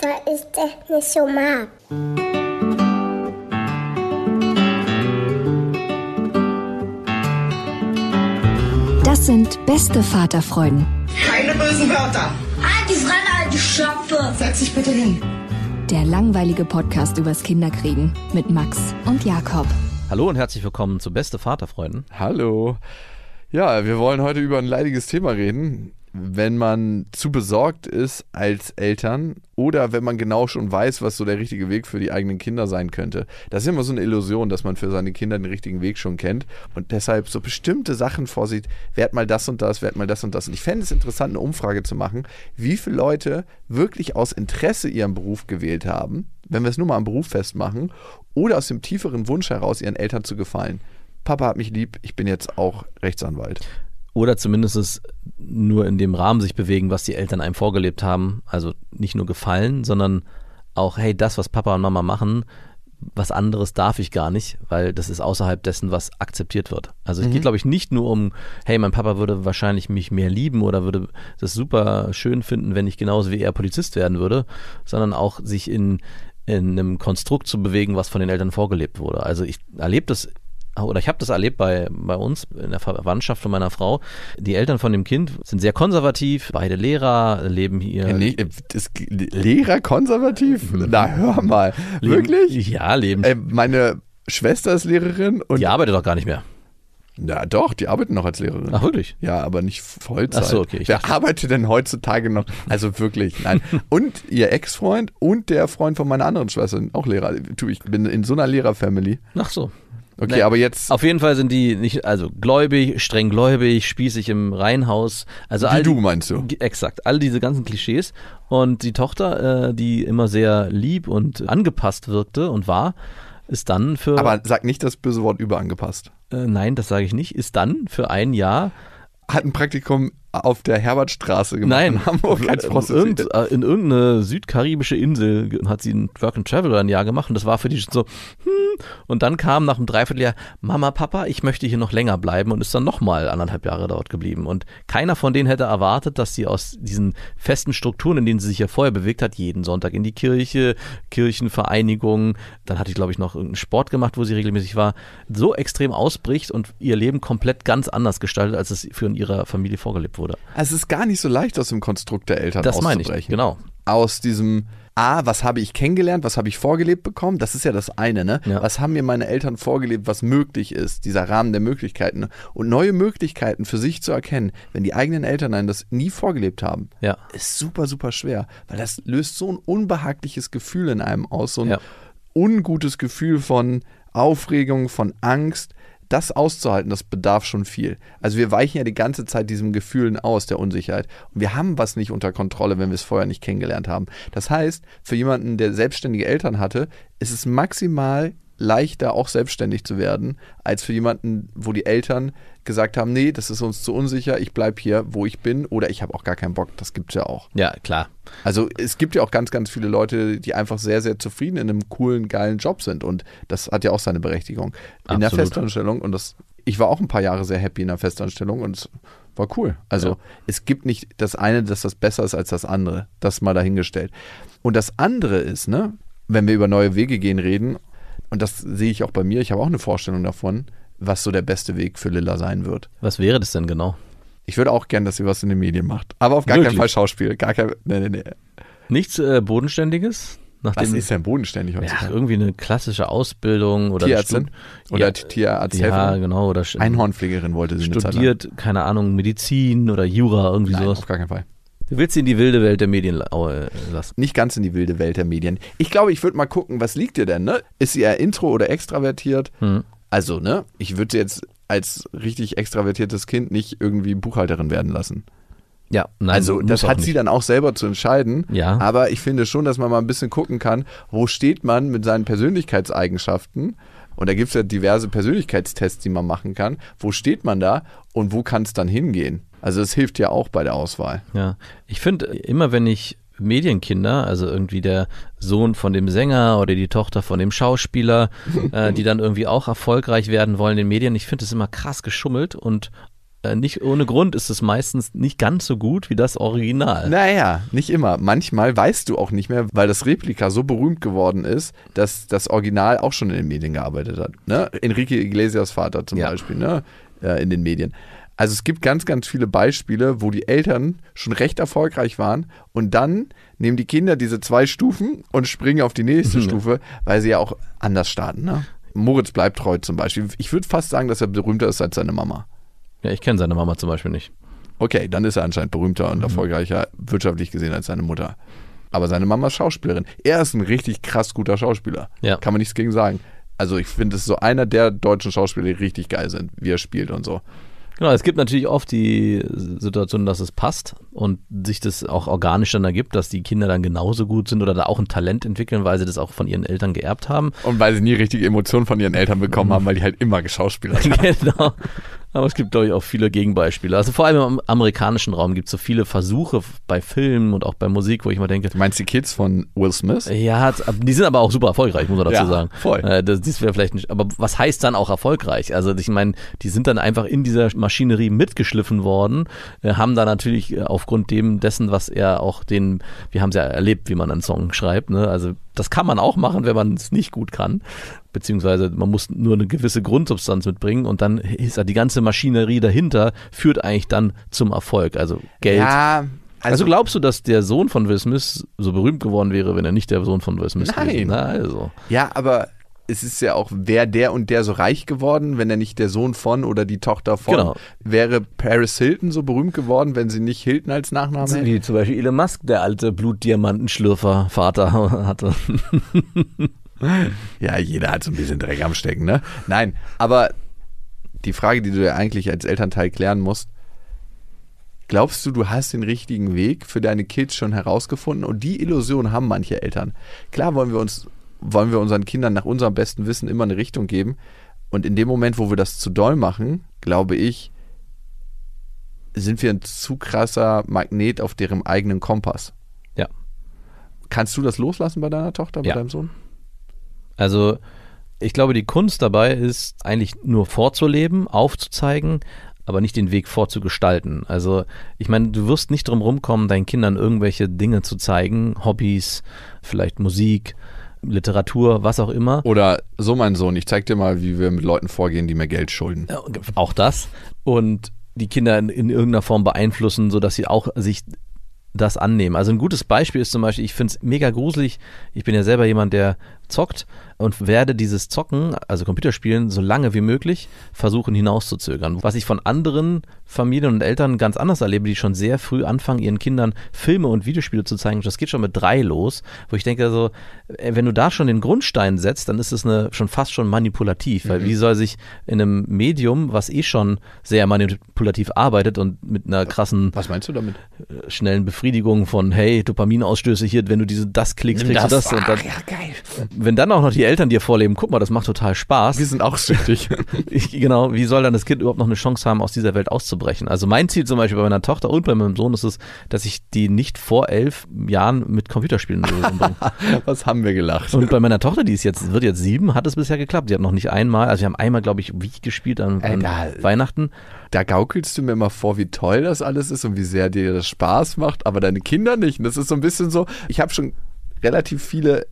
Weil ich das nicht so mag. Das sind beste Vaterfreuden. Keine bösen Wörter. Die Fremde, alte Schöpfe. Setz dich bitte hin. Der langweilige Podcast übers Kinderkriegen mit Max und Jakob. Hallo und herzlich willkommen zu Beste Vaterfreunden. Hallo. Ja, wir wollen heute über ein leidiges Thema reden. Wenn man zu besorgt ist als Eltern oder wenn man genau schon weiß, was so der richtige Weg für die eigenen Kinder sein könnte. Das ist immer so eine Illusion, dass man für seine Kinder den richtigen Weg schon kennt und deshalb so bestimmte Sachen vorsieht. Werd mal das und das, werd mal das und das. Und ich fände es interessant, eine Umfrage zu machen, wie viele Leute wirklich aus Interesse ihren Beruf gewählt haben wenn wir es nur mal am Beruf festmachen, oder aus dem tieferen Wunsch heraus, ihren Eltern zu gefallen. Papa hat mich lieb, ich bin jetzt auch Rechtsanwalt. Oder zumindest nur in dem Rahmen sich bewegen, was die Eltern einem vorgelebt haben. Also nicht nur gefallen, sondern auch, hey, das, was Papa und Mama machen, was anderes darf ich gar nicht, weil das ist außerhalb dessen, was akzeptiert wird. Also es mhm. geht, glaube ich, nicht nur um, hey, mein Papa würde wahrscheinlich mich mehr lieben oder würde das super schön finden, wenn ich genauso wie er Polizist werden würde, sondern auch sich in in einem Konstrukt zu bewegen, was von den Eltern vorgelebt wurde. Also ich erlebe das oder ich habe das erlebt bei, bei uns in der Verwandtschaft von meiner Frau. Die Eltern von dem Kind sind sehr konservativ, beide Lehrer, leben hier. Nee, ist Lehrer konservativ? Mhm. Na, hör mal. Leben, Wirklich? Ja, leben. Äh, meine Schwester ist Lehrerin und. Die arbeitet doch gar nicht mehr. Ja, doch, die arbeiten noch als Lehrerin. Ach, wirklich? Ja, aber nicht Vollzeit. Ach so, okay. Wer dachte. arbeitet denn heutzutage noch? Also wirklich, nein. und ihr Ex-Freund und der Freund von meiner anderen Schwester sind auch Lehrer. Ich bin in so einer Lehrerfamily. Ach so. Okay, nee, aber jetzt. Auf jeden Fall sind die nicht, also gläubig, streng gläubig, spießig im Reihenhaus. Also Wie all du meinst du? Exakt, all diese ganzen Klischees. Und die Tochter, äh, die immer sehr lieb und angepasst wirkte und war, ist dann für. Aber sag nicht das böse Wort überangepasst. Äh, nein, das sage ich nicht. Ist dann für ein Jahr. Hat ein Praktikum auf der Herbertstraße gemacht Nein, in Hamburg als Prostituierte. Irgend, in irgendeine südkaribische Insel hat sie ein Work and Travel ein Jahr gemacht und das war für die so, hm. Und dann kam nach einem Dreivierteljahr, Mama, Papa, ich möchte hier noch länger bleiben und ist dann nochmal anderthalb Jahre dort geblieben. Und keiner von denen hätte erwartet, dass sie aus diesen festen Strukturen, in denen sie sich ja vorher bewegt hat, jeden Sonntag in die Kirche, Kirchenvereinigung, dann hatte ich glaube ich noch irgendeinen Sport gemacht, wo sie regelmäßig war, so extrem ausbricht und ihr Leben komplett ganz anders gestaltet, als es für in ihrer Familie vorgelebt wurde wurde. Also es ist gar nicht so leicht aus dem Konstrukt der Eltern das auszubrechen. Das meine ich, genau. Aus diesem A, was habe ich kennengelernt, was habe ich vorgelebt bekommen? Das ist ja das eine, ne? Ja. Was haben mir meine Eltern vorgelebt, was möglich ist, dieser Rahmen der Möglichkeiten. Und neue Möglichkeiten für sich zu erkennen, wenn die eigenen Eltern einen das nie vorgelebt haben, ja. ist super, super schwer. Weil das löst so ein unbehagliches Gefühl in einem aus, so ein ja. ungutes Gefühl von Aufregung, von Angst das auszuhalten, das bedarf schon viel. Also wir weichen ja die ganze Zeit diesen Gefühlen aus, der Unsicherheit. Und wir haben was nicht unter Kontrolle, wenn wir es vorher nicht kennengelernt haben. Das heißt, für jemanden, der selbstständige Eltern hatte, ist es maximal leichter, auch selbstständig zu werden, als für jemanden, wo die Eltern gesagt haben, nee, das ist uns zu unsicher, ich bleibe hier, wo ich bin, oder ich habe auch gar keinen Bock. Das gibt es ja auch. Ja, klar. Also es gibt ja auch ganz, ganz viele Leute, die einfach sehr, sehr zufrieden in einem coolen, geilen Job sind. Und das hat ja auch seine Berechtigung. In Absolut. der Festanstellung, und das, ich war auch ein paar Jahre sehr happy in der Festanstellung und es war cool. Also ja. es gibt nicht das eine, dass das besser ist als das andere. Das mal dahingestellt. Und das andere ist, ne, wenn wir über neue Wege gehen reden, und das sehe ich auch bei mir, ich habe auch eine Vorstellung davon, was so der beste Weg für Lilla sein wird. Was wäre das denn genau? Ich würde auch gern, dass sie was in den Medien macht. Aber auf gar Wirklich? keinen Fall Schauspiel. Gar kein. Nee, nee, nee. Nichts äh, Bodenständiges? Was Nachdem, ist denn bodenständig ja, heutzutage? irgendwie eine klassische Ausbildung oder Tierärztin? Oder ja, Tierarzthelferin? Ja, genau. Oder Einhornpflegerin wollte sie studiert, keine Ahnung, Medizin oder Jura, irgendwie Nein, sowas. auf gar keinen Fall. Du willst sie in die wilde Welt der Medien äh, lassen. Nicht ganz in die wilde Welt der Medien. Ich glaube, ich würde mal gucken, was liegt dir denn, ne? Ist sie eher intro oder extravertiert? Hm. Also, ne? Ich würde sie jetzt als richtig extravertiertes Kind nicht irgendwie Buchhalterin werden lassen. Ja, nein, Also, das hat nicht. sie dann auch selber zu entscheiden. Ja. Aber ich finde schon, dass man mal ein bisschen gucken kann, wo steht man mit seinen Persönlichkeitseigenschaften. Und da gibt es ja diverse Persönlichkeitstests, die man machen kann. Wo steht man da und wo kann es dann hingehen? Also, das hilft ja auch bei der Auswahl. Ja, ich finde immer, wenn ich Medienkinder, also irgendwie der Sohn von dem Sänger oder die Tochter von dem Schauspieler, äh, die dann irgendwie auch erfolgreich werden wollen in den Medien, ich finde es immer krass geschummelt und äh, nicht ohne Grund ist es meistens nicht ganz so gut wie das Original. Naja, nicht immer. Manchmal weißt du auch nicht mehr, weil das Replika so berühmt geworden ist, dass das Original auch schon in den Medien gearbeitet hat. Ne? Enrique Iglesias Vater zum Ja. Beispiel, ne? Äh, in den Medien. Also es gibt ganz, ganz viele Beispiele, wo die Eltern schon recht erfolgreich waren und dann nehmen die Kinder diese zwei Stufen und springen auf die nächste Stufe, weil sie ja auch anders starten. Ne? Moritz bleibt treu zum Beispiel. Ich würde fast sagen, dass er berühmter ist als seine Mama. Ja, ich kenne seine Mama zum Beispiel nicht. Okay, dann ist er anscheinend berühmter und Mhm. erfolgreicher wirtschaftlich gesehen als seine Mutter. Aber seine Mama ist Schauspielerin. Er ist ein richtig krass guter Schauspieler. Ja. Kann man nichts gegen sagen. Also ich finde, es ist so einer der deutschen Schauspieler, die richtig geil sind, wie er spielt und so. Genau, es gibt natürlich oft die Situation, dass es passt und sich das auch organisch dann ergibt, dass die Kinder dann genauso gut sind oder da auch ein Talent entwickeln, weil sie das auch von ihren Eltern geerbt haben. Und weil sie nie richtige Emotionen von ihren Eltern bekommen haben, weil die halt immer geschauspielert haben. genau. Aber es gibt, glaube ich, auch viele Gegenbeispiele. Also vor allem im amerikanischen Raum gibt es so viele Versuche bei Filmen und auch bei Musik, wo ich mal denke, Du meinst die Kids von Will Smith? ja, die sind aber auch super erfolgreich, muss man dazu Ja, sagen. voll. Äh, das, das wäre vielleicht nicht, aber was heißt dann auch erfolgreich? Also ich meine, die sind dann einfach in dieser Maschinerie mitgeschliffen worden, äh, haben da natürlich äh, aufgrund dem dessen, was er auch den, wir haben es ja erlebt, wie man einen Song schreibt, ne? Also das kann man auch machen, wenn man es nicht gut kann. Beziehungsweise man muss nur eine gewisse Grundsubstanz mitbringen und dann ist ja die ganze Maschinerie dahinter, führt eigentlich dann zum Erfolg. Also Geld. Ja, Also, glaubst du, dass der Sohn von Will Smith so berühmt geworden wäre, wenn er nicht der Sohn von Will Smith Nein. wäre? Na, also. Ja, aber es ist ja auch, wäre der und der so reich geworden, wenn er nicht der Sohn von oder die Tochter von Genau. wäre Paris Hilton so berühmt geworden, wenn sie nicht Hilton als Nachname hätte? Wie zum Beispiel Elon Musk, der alte Blutdiamantenschlürfer Vater hatte. Ja, jeder hat so ein bisschen Dreck am Stecken, ne? Nein, aber die Frage, die du ja eigentlich als Elternteil klären musst, glaubst du, du hast den richtigen Weg für deine Kids schon herausgefunden? Und die Illusion haben manche Eltern. Klar wollen wir uns, wollen wir unseren Kindern nach unserem besten Wissen immer eine Richtung geben. Und in dem Moment, wo wir das zu doll machen, glaube ich, sind wir ein zu krasser Magnet auf deren eigenen Kompass. Ja. Kannst du das loslassen bei deiner Tochter, bei Ja. deinem Sohn? Also, ich glaube, die Kunst dabei ist eigentlich nur vorzuleben, aufzuzeigen, aber nicht den Weg vorzugestalten. Also, ich meine, du wirst nicht drum rumkommen, deinen Kindern irgendwelche Dinge zu zeigen, Hobbys, vielleicht Musik, Literatur, was auch immer. Oder so, mein Sohn, ich zeig dir mal, wie wir mit Leuten vorgehen, die mir Geld schulden. Auch das. Und die Kinder in, in irgendeiner Form beeinflussen, sodass sie auch sich das annehmen. Also ein gutes Beispiel ist zum Beispiel, ich finde es mega gruselig. Ich bin ja selber jemand, der zockt und werde dieses Zocken, also Computerspielen, so lange wie möglich versuchen hinauszuzögern. Was ich von anderen Familien und Eltern ganz anders erlebe, die schon sehr früh anfangen, ihren Kindern Filme und Videospiele zu zeigen. Das geht schon mit drei los, wo ich denke so, äh, wenn du da schon den Grundstein setzt, dann ist es eine, schon fast schon manipulativ, weil wie soll sich in einem Medium, was eh schon sehr manipulativ arbeitet und mit einer krassen Was meinst du damit? äh, schnellen Befriedigung von hey, Dopaminausstöße hier, wenn du diese das klickst, kriegst du das und dann, geil. Wenn dann auch noch die Eltern dir vorleben, guck mal, das macht total Spaß. Wir sind auch süchtig. Ich, genau, wie soll dann das Kind überhaupt noch eine Chance haben, aus dieser Welt auszubrechen? Also mein Ziel zum Beispiel bei meiner Tochter und bei meinem Sohn ist es, dass ich die nicht vor elf Jahren mit Computerspielen bringe. Was haben wir gelacht? Und bei meiner Tochter, die ist jetzt, wird jetzt sieben, hat es bisher geklappt. Die hat noch nicht einmal, also wir haben einmal, glaube ich, Wii gespielt an, an. Weihnachten. Da gaukelst du mir immer vor, wie toll das alles ist und wie sehr dir das Spaß macht, aber deine Kinder nicht. Und das ist so ein bisschen so, ich habe schon relativ viele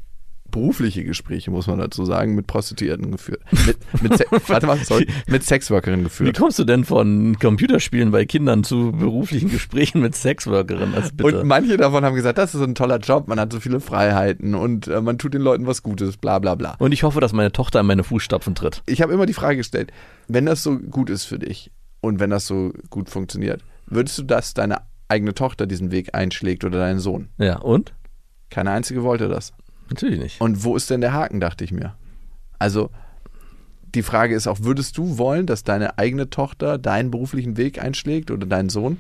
berufliche Gespräche, muss man dazu sagen, mit Prostituierten geführt. Mit, mit Se- warte mal, sorry, mit Sexworkerinnen Wie geführt. kommst du denn von Computerspielen bei Kindern zu beruflichen Gesprächen mit Sexworkerinnen? Also. Und manche davon haben gesagt, das ist ein toller Job, man hat so viele Freiheiten und äh, man tut den Leuten was Gutes, bla bla bla. Und ich hoffe, dass meine Tochter in meine Fußstapfen tritt. Ich habe immer die Frage gestellt, wenn das so gut ist für dich und wenn das so gut funktioniert, würdest du, dass deine eigene Tochter diesen Weg einschlägt oder dein Sohn? Ja, und? Keine einzige wollte das. Natürlich nicht. Und wo ist denn der Haken, dachte ich mir. Also die Frage ist auch, würdest du wollen, dass deine eigene Tochter deinen beruflichen Weg einschlägt oder dein Sohn?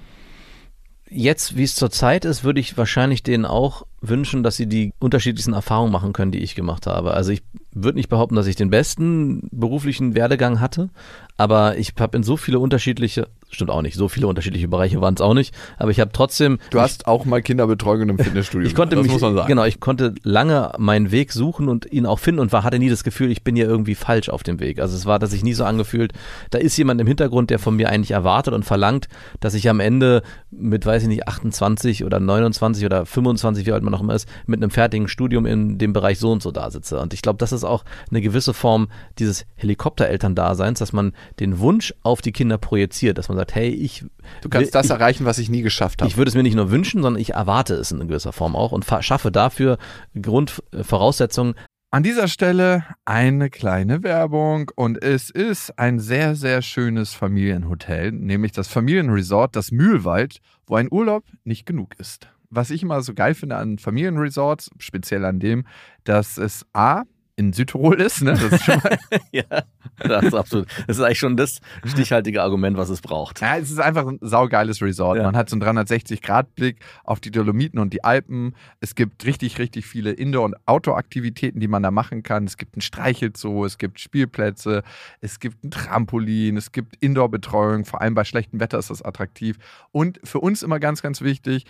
Jetzt, wie es zurzeit ist, würde ich wahrscheinlich denen auch wünschen, dass sie die unterschiedlichsten Erfahrungen machen können, die ich gemacht habe. Also ich würde nicht behaupten, dass ich den besten beruflichen Werdegang hatte, aber ich habe in so viele unterschiedliche, stimmt auch nicht, so viele unterschiedliche Bereiche waren es auch nicht, aber ich habe trotzdem Du hast auch mal Kinderbetreuung im Fitnessstudio. ich konnte gemacht, mich, das muss man sagen. genau, ich konnte lange meinen Weg suchen und ihn auch finden und war, hatte nie das Gefühl, ich bin hier irgendwie falsch auf dem Weg. Also es war, dass ich nie so angefühlt, da ist jemand im Hintergrund, der von mir eigentlich erwartet und verlangt, dass ich am Ende mit, weiß ich nicht, 28 oder 29 oder 25, wie alt man noch immer ist, mit einem fertigen Studium in dem Bereich so und so da sitze. Und ich glaube, das ist auch eine gewisse Form dieses Helikopterelterndaseins, dass man den Wunsch auf die Kinder projiziert, dass man sagt, hey, ich Du kannst will- das ich, erreichen, was ich nie geschafft habe. ich würde es mir nicht nur wünschen, sondern ich erwarte es in gewisser Form auch und schaffe dafür Grundvoraussetzungen. An dieser Stelle eine kleine Werbung und es ist ein sehr, sehr schönes Familienhotel, nämlich das Familienresort, das Mühlwald, wo ein Urlaub nicht genug ist. Was ich immer so geil finde an Familienresorts, speziell an dem, dass es A, in Südtirol ist, ne? Das ist schon mal, ja, das ist absolut. Das ist eigentlich schon das stichhaltige Argument, was es braucht. ja, es ist einfach ein saugeiles Resort. Ja. Man hat so einen 360-Grad-Blick auf die Dolomiten und die Alpen. Es gibt richtig, richtig viele Indoor- und Outdoor-Aktivitäten, die man da machen kann. Es gibt ein Streichelzoo, es gibt Spielplätze, es gibt ein Trampolin, es gibt Indoor-Betreuung. Vor allem bei schlechtem Wetter ist das attraktiv. Und für uns immer ganz, ganz wichtig,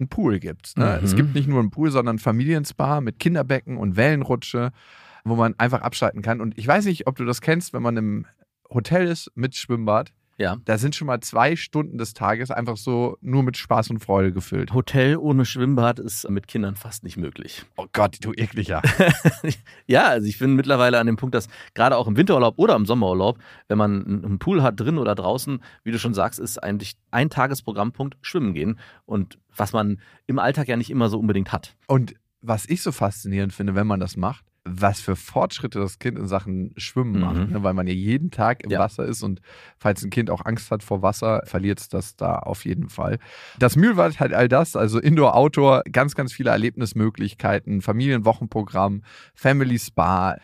ein Pool gibt's. Ne? Mhm. Es gibt nicht nur einen Pool, sondern ein Familienspa mit Kinderbecken und Wellenrutsche, wo man einfach abschalten kann. Und ich weiß nicht, ob du das kennst, wenn man im Hotel ist mit Schwimmbad. Ja. Da sind schon mal zwei Stunden des Tages einfach so nur mit Spaß und Freude gefüllt. Hotel ohne Schwimmbad ist mit Kindern fast nicht möglich. Oh Gott, du ekliger. Ja, also ich bin mittlerweile an dem Punkt, dass gerade auch im Winterurlaub oder im Sommerurlaub, wenn man einen einen Pool hat, drin oder draußen, wie du schon sagst, ist eigentlich ein Tagesprogrammpunkt Schwimmen gehen. Und was man im Alltag ja nicht immer so unbedingt hat. Und was ich so faszinierend finde, wenn man das macht, was für Fortschritte das Kind in Sachen Schwimmen Mhm. macht, ne? weil man ja jeden Tag im Ja. Wasser ist und falls ein Kind auch Angst hat vor Wasser, verliert es das da auf jeden Fall. Das Mühlwald hat all das, also Indoor, Outdoor, ganz, ganz viele Erlebnismöglichkeiten, Familienwochenprogramm, Family Spa.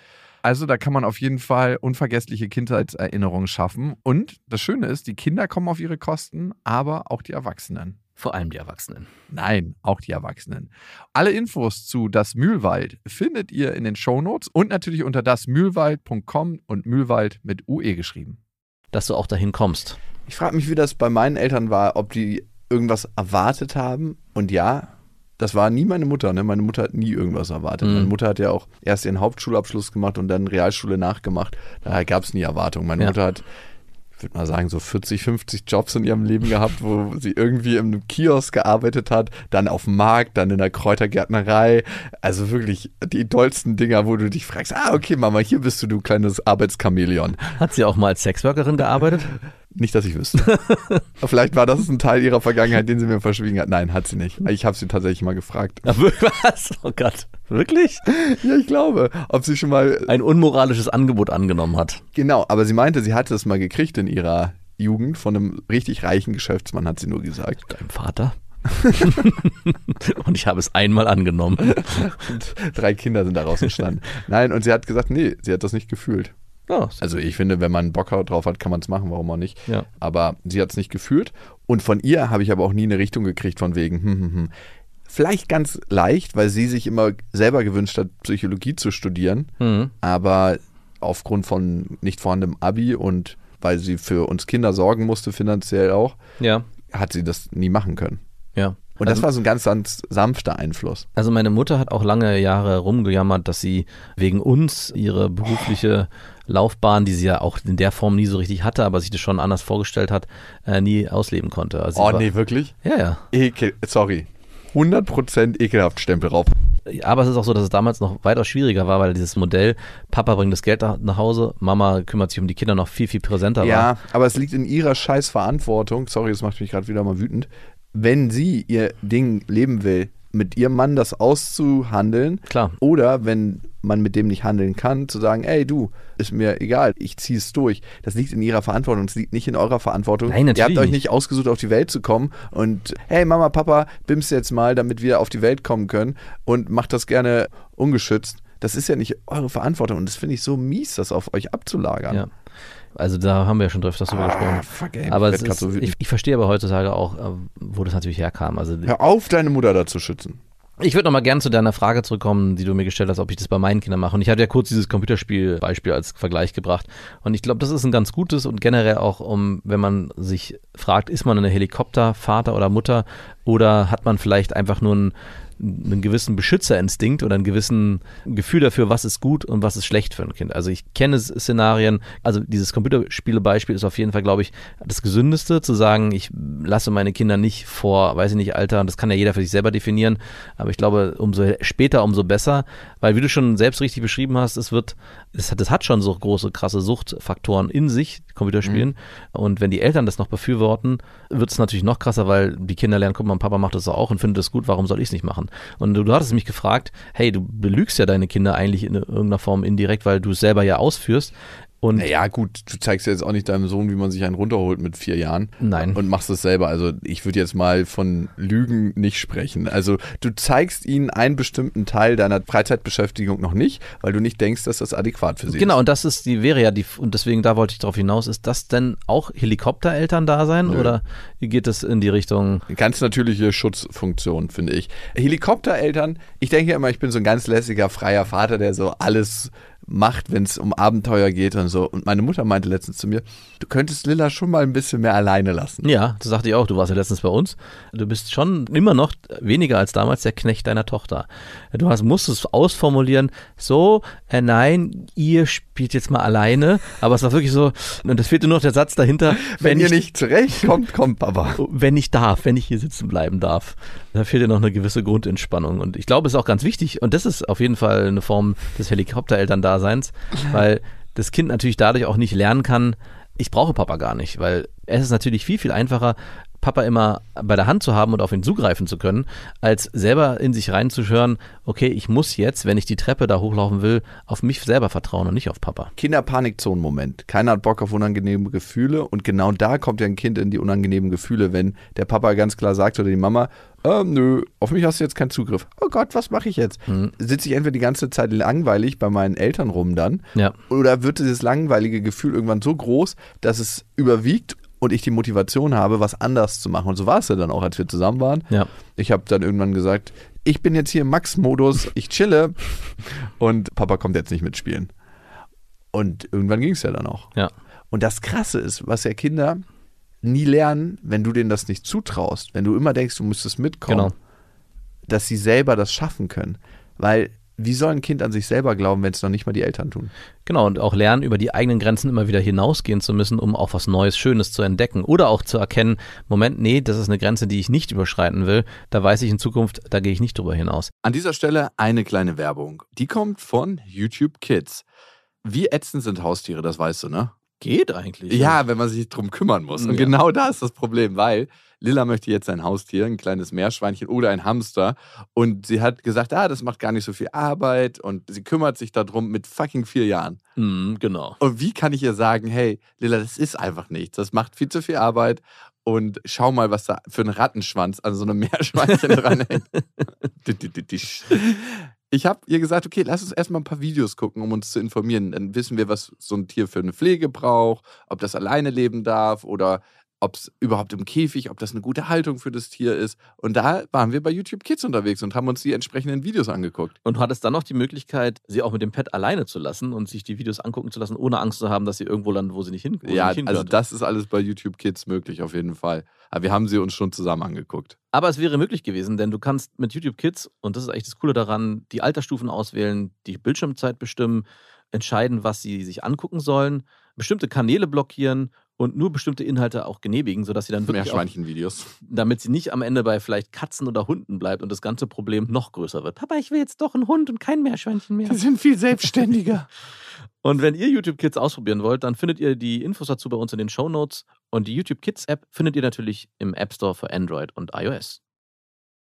Also da kann man auf jeden Fall unvergessliche Kindheitserinnerungen schaffen. Und das Schöne ist, die Kinder kommen auf ihre Kosten, aber auch die Erwachsenen. Vor allem die Erwachsenen. Nein, auch die Erwachsenen. Alle Infos zu Das Mühlwald findet ihr in den Shownotes und natürlich unter dasmühlwald.com und Mühlwald mit UE geschrieben. Dass du auch dahin kommst. Ich frage mich, wie das bei meinen Eltern war, ob die irgendwas erwartet haben. Und ja, das war nie meine Mutter. Ne? Meine Mutter hat nie irgendwas erwartet. Mhm. Meine Mutter hat ja auch erst ihren Hauptschulabschluss gemacht und dann Realschule nachgemacht. Daher gab es nie Erwartungen. Meine Ja. Mutter hat, würde mal sagen, so 40, 50 Jobs in ihrem Leben gehabt, wo sie irgendwie im Kiosk gearbeitet hat, dann auf dem Markt, dann in der Kräutergärtnerei. Also wirklich die tollsten Dinger, wo du dich fragst, ah, okay, Mama, hier bist du, du kleines Arbeitschamäleon. Hat sie auch mal als Sexworkerin gearbeitet? Nicht, dass ich wüsste. Vielleicht war das ein Teil ihrer Vergangenheit, den sie mir verschwiegen hat. Nein, hat sie nicht. Ich habe sie tatsächlich mal gefragt. Was? Oh Gott. Wirklich? Ja, ich glaube. Ob sie schon mal. Ein unmoralisches Angebot angenommen hat. Genau, aber sie meinte, sie hatte es mal gekriegt in ihrer Jugend von einem richtig reichen Geschäftsmann, hat sie nur gesagt. Deinem Vater? Und ich habe es einmal angenommen. Und drei Kinder sind daraus entstanden. Nein, und sie hat gesagt, nee, sie hat das nicht gefühlt. Ja, Also ich finde, wenn man Bock drauf hat, kann man es machen, warum auch nicht. Ja. Aber sie hat es nicht gefühlt. Und von ihr habe ich aber auch nie eine Richtung gekriegt von wegen, hm, hm, hm. Vielleicht ganz leicht, weil sie sich immer selber gewünscht hat, Psychologie zu studieren. Mhm. Aber aufgrund von nicht vorhandenem Abi und weil sie für uns Kinder sorgen musste, finanziell auch, ja, hat sie das nie machen können. ja. Und also, das war so ein ganz, ganz sanfter Einfluss. also meine Mutter hat auch lange Jahre rumgejammert, dass sie wegen uns ihre berufliche Laufbahn, die sie ja auch in der Form nie so richtig hatte, aber sich das schon anders vorgestellt hat, äh, nie ausleben konnte. Also Oh war, nee, wirklich? Ja, ja. Ekel, sorry. 100% ekelhaft Stempel drauf. Aber es ist auch so, dass es damals noch weitaus schwieriger war, weil dieses Modell, Papa bringt das Geld nach Hause, Mama kümmert sich um die Kinder noch viel, viel präsenter war. Ja, aber es liegt in ihrer scheiß Verantwortung, sorry, das macht mich gerade wieder mal wütend, wenn sie ihr Ding leben will, mit ihrem Mann das auszuhandeln. Klar. Oder wenn man mit dem nicht handeln kann, zu sagen, ey du, ist mir egal, ich ziehe es durch. Das liegt in ihrer Verantwortung, es liegt nicht in eurer Verantwortung. Nein, natürlich Ihr habt euch nicht. ausgesucht, auf die Welt zu kommen und hey Mama, Papa, bims jetzt mal, damit wir auf die Welt kommen können und macht das gerne ungeschützt. Das ist ja nicht eure Verantwortung und das finde ich so mies, das auf euch abzulagern. Ja. Also da haben wir ja schon öfters drüber gesprochen. Ah, fuck, ey, Aber ich ist, so ich, ich verstehe aber heutzutage auch, äh, wo das natürlich herkam. Also Hör auf, deine Mutter da zu schützen. Ich würde nochmal gern zu deiner Frage zurückkommen, die du mir gestellt hast, ob ich das bei meinen Kindern mache. Und ich hatte ja kurz dieses Computerspiel-Beispiel als Vergleich gebracht. Und ich glaube, das ist ein ganz gutes und generell auch, um, wenn man sich fragt, ist man eine Helikoptervater oder Mutter oder hat man vielleicht einfach nur einen, einen gewissen Beschützerinstinkt oder einen gewissen Gefühl dafür, was ist gut und was ist schlecht für ein Kind. Also ich kenne Szenarien, also dieses Computerspiele-Beispiel ist auf jeden Fall, glaube ich, das Gesündeste, zu sagen, ich lasse meine Kinder nicht vor, weiß ich nicht, Alter, und das kann ja jeder für sich selber definieren, aber ich glaube, umso später, umso besser, weil wie du schon selbst richtig beschrieben hast, es wird, es hat, es hat schon so große, krasse Suchtfaktoren in sich, Computerspielen, und wenn die Eltern das noch befürworten, wird es natürlich noch krasser, weil die Kinder lernen, guck mal, Papa macht das auch und findet das gut, warum soll ich es nicht machen? Und du, du hattest mich gefragt, hey, du belügst ja deine Kinder eigentlich in irgendeiner Form indirekt, weil du es selber ja ausführst. Und Naja, gut, du zeigst ja jetzt auch nicht deinem Sohn, wie man sich einen runterholt mit vier Jahren. Nein. Und machst es selber. Also ich würde jetzt mal von Lügen nicht sprechen. Also du zeigst ihnen einen bestimmten Teil deiner Freizeitbeschäftigung noch nicht, weil du nicht denkst, dass das adäquat für sie Genau, ist. und das ist die, wäre ja die, und deswegen da wollte ich darauf hinaus, ist das denn auch Helikoptereltern da sein Nö. oder geht es in die Richtung? Ganz natürliche Schutzfunktion, finde ich. Helikoptereltern, ich denke ja immer, ich bin so ein ganz lässiger, freier Vater, der so alles macht, wenn es um Abenteuer geht und so. Und meine Mutter meinte letztens zu mir, du könntest Lilla schon mal ein bisschen mehr alleine lassen. Ja, das sagte ich auch, du warst ja letztens bei uns. Du bist schon immer noch weniger als damals der Knecht deiner Tochter. Du hast, musst es ausformulieren, so, äh, nein, ihr spielt jetzt mal alleine, aber es war wirklich so, und es fehlte nur noch der Satz dahinter, Wenn, ihr ich, nicht zurechtkommt, kommt Papa. wenn ich darf, wenn ich hier sitzen bleiben darf. Da fehlt ja noch eine gewisse Grundentspannung. Und ich glaube, es ist auch ganz wichtig. Und das ist auf jeden Fall eine Form des Helikopterelterndaseins, weil das Kind natürlich dadurch auch nicht lernen kann, ich brauche Papa gar nicht, weil es ist natürlich viel, viel einfacher, Papa immer bei der Hand zu haben und auf ihn zugreifen zu können, als selber in sich reinzuhören, okay, ich muss jetzt, wenn ich die Treppe da hochlaufen will, auf mich selber vertrauen und nicht auf Papa. Kinderpanikzonen-Moment. Keiner hat Bock auf unangenehme Gefühle und genau da kommt ja ein Kind in die unangenehmen Gefühle, wenn der Papa ganz klar sagt oder die Mama, ähm, nö, auf mich hast du jetzt keinen Zugriff. Oh Gott, was mache ich jetzt? Sitze ich entweder die ganze Zeit langweilig bei meinen Eltern rum dann Ja. oder wird dieses langweilige Gefühl irgendwann so groß, dass es überwiegt und ich die Motivation habe, was anders zu machen. Und so war es ja dann auch, als wir zusammen waren. Ja. Ich habe dann irgendwann gesagt, ich bin jetzt hier im Max-Modus, ich chille und Papa kommt jetzt nicht mitspielen. Und irgendwann ging es ja dann auch. Ja. Und das Krasse ist, was ja Kinder nie lernen, wenn du denen das nicht zutraust, wenn du immer denkst, du müsstest mitkommen, Genau. dass sie selber das schaffen können. Weil wie soll ein Kind an sich selber glauben, wenn es noch nicht mal die Eltern tun? Genau, und auch lernen, über die eigenen Grenzen immer wieder hinausgehen zu müssen, um auch was Neues, Schönes zu entdecken. Oder auch zu erkennen, Moment, nee, das ist eine Grenze, die ich nicht überschreiten will. Da weiß ich in Zukunft, da gehe ich nicht drüber hinaus. An dieser Stelle eine kleine Werbung. Die kommt von YouTube Kids. Wie ätzend sind Haustiere, das weißt du, ne? Geht eigentlich. Ja, wenn man sich drum kümmern muss. Und Ja. genau da ist das Problem, weil Lilla möchte jetzt ein Haustier, ein kleines Meerschweinchen oder ein Hamster. Und sie hat gesagt, ah, das macht gar nicht so viel Arbeit und sie kümmert sich darum mit fucking vier Jahren. Mhm, genau. Und wie kann ich ihr sagen, hey, Lilla, das ist einfach nichts. Das macht viel zu viel Arbeit. Und schau mal, was da für ein Rattenschwanz an so einem Meerschweinchen dranhängt. Ich habe ihr gesagt, okay, lass uns erstmal ein paar Videos gucken, um uns zu informieren. Dann wissen wir, was so ein Tier für eine Pflege braucht, ob das alleine leben darf oder ob es überhaupt im Käfig, ob das eine gute Haltung für das Tier ist. Und da waren wir bei YouTube Kids unterwegs und haben uns die entsprechenden Videos angeguckt. Und du hattest dann noch die Möglichkeit, sie auch mit dem Pet alleine zu lassen und sich die Videos angucken zu lassen, ohne Angst zu haben, dass sie irgendwo landen, wo sie nicht hin wo ja, nicht also das ist alles bei YouTube Kids möglich, auf jeden Fall. Aber wir haben sie uns schon zusammen angeguckt. Aber es wäre möglich gewesen, denn du kannst mit YouTube Kids, und das ist eigentlich das Coole daran, die Altersstufen auswählen, die Bildschirmzeit bestimmen, entscheiden, was sie sich angucken sollen, bestimmte Kanäle blockieren und nur bestimmte Inhalte auch genehmigen, sodass sie dann wirklich Meerschweinchenvideos. damit sie nicht am Ende bei vielleicht Katzen oder Hunden bleibt und das ganze Problem noch größer wird. Papa, ich will jetzt doch einen Hund und kein Meerschweinchen mehr. sind viel selbstständiger. Und wenn ihr YouTube Kids ausprobieren wollt, dann findet ihr die Infos dazu bei uns in den Show Notes. Und die YouTube Kids App findet ihr natürlich im App Store für Android und iOS.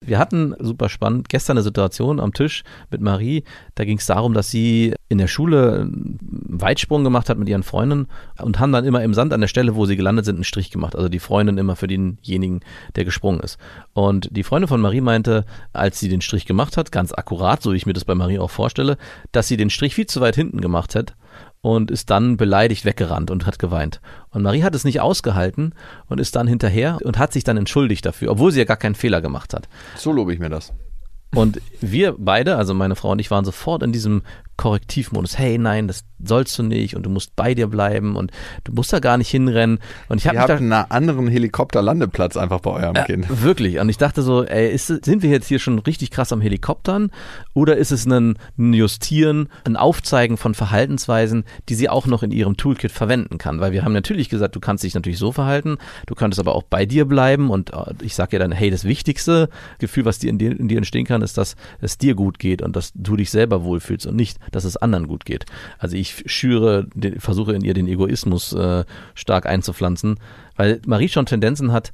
Wir hatten super spannend gestern eine Situation am Tisch mit Marie. Da ging es darum, dass sie in der Schule einen Weitsprung gemacht hat mit ihren Freunden und haben dann immer im Sand an der Stelle, wo sie gelandet sind, einen Strich gemacht. Also die Freundin immer für denjenigen, der gesprungen ist. Und die Freundin von Marie meinte, als sie den Strich gemacht hat, ganz akkurat, so wie ich mir das bei Marie auch vorstelle, dass sie den Strich viel zu weit hinten gemacht hat und ist dann beleidigt weggerannt und hat geweint. Und Marie hat es nicht ausgehalten und ist dann hinterher und hat sich dann entschuldigt dafür, obwohl sie ja gar keinen Fehler gemacht hat. So lobe ich mir das. Und wir beide, also meine Frau und ich, waren sofort in diesem Korrektivmodus. Hey, nein, das sollst du nicht und du musst bei dir bleiben und du musst da gar nicht hinrennen. Und ich habe Ihr mich habt da einen anderen Helikopterlandeplatz einfach bei eurem Kind. ja, wirklich. Und ich dachte so, ey, ist, sind wir jetzt hier schon richtig krass am Helikoptern oder ist es ein, ein Justieren, ein Aufzeigen von Verhaltensweisen, die sie auch noch in ihrem Toolkit verwenden kann? Weil wir haben natürlich gesagt, du kannst dich natürlich so verhalten, du könntest aber auch bei dir bleiben und äh, ich sage ja dann, hey, das wichtigste Gefühl, was dir in, dir in dir entstehen kann, ist, dass es dir gut geht und dass du dich selber wohlfühlst und nicht, dass es anderen gut geht. Also ich schüre, den, versuche in ihr den Egoismus äh, stark einzupflanzen, weil Marie schon Tendenzen hat,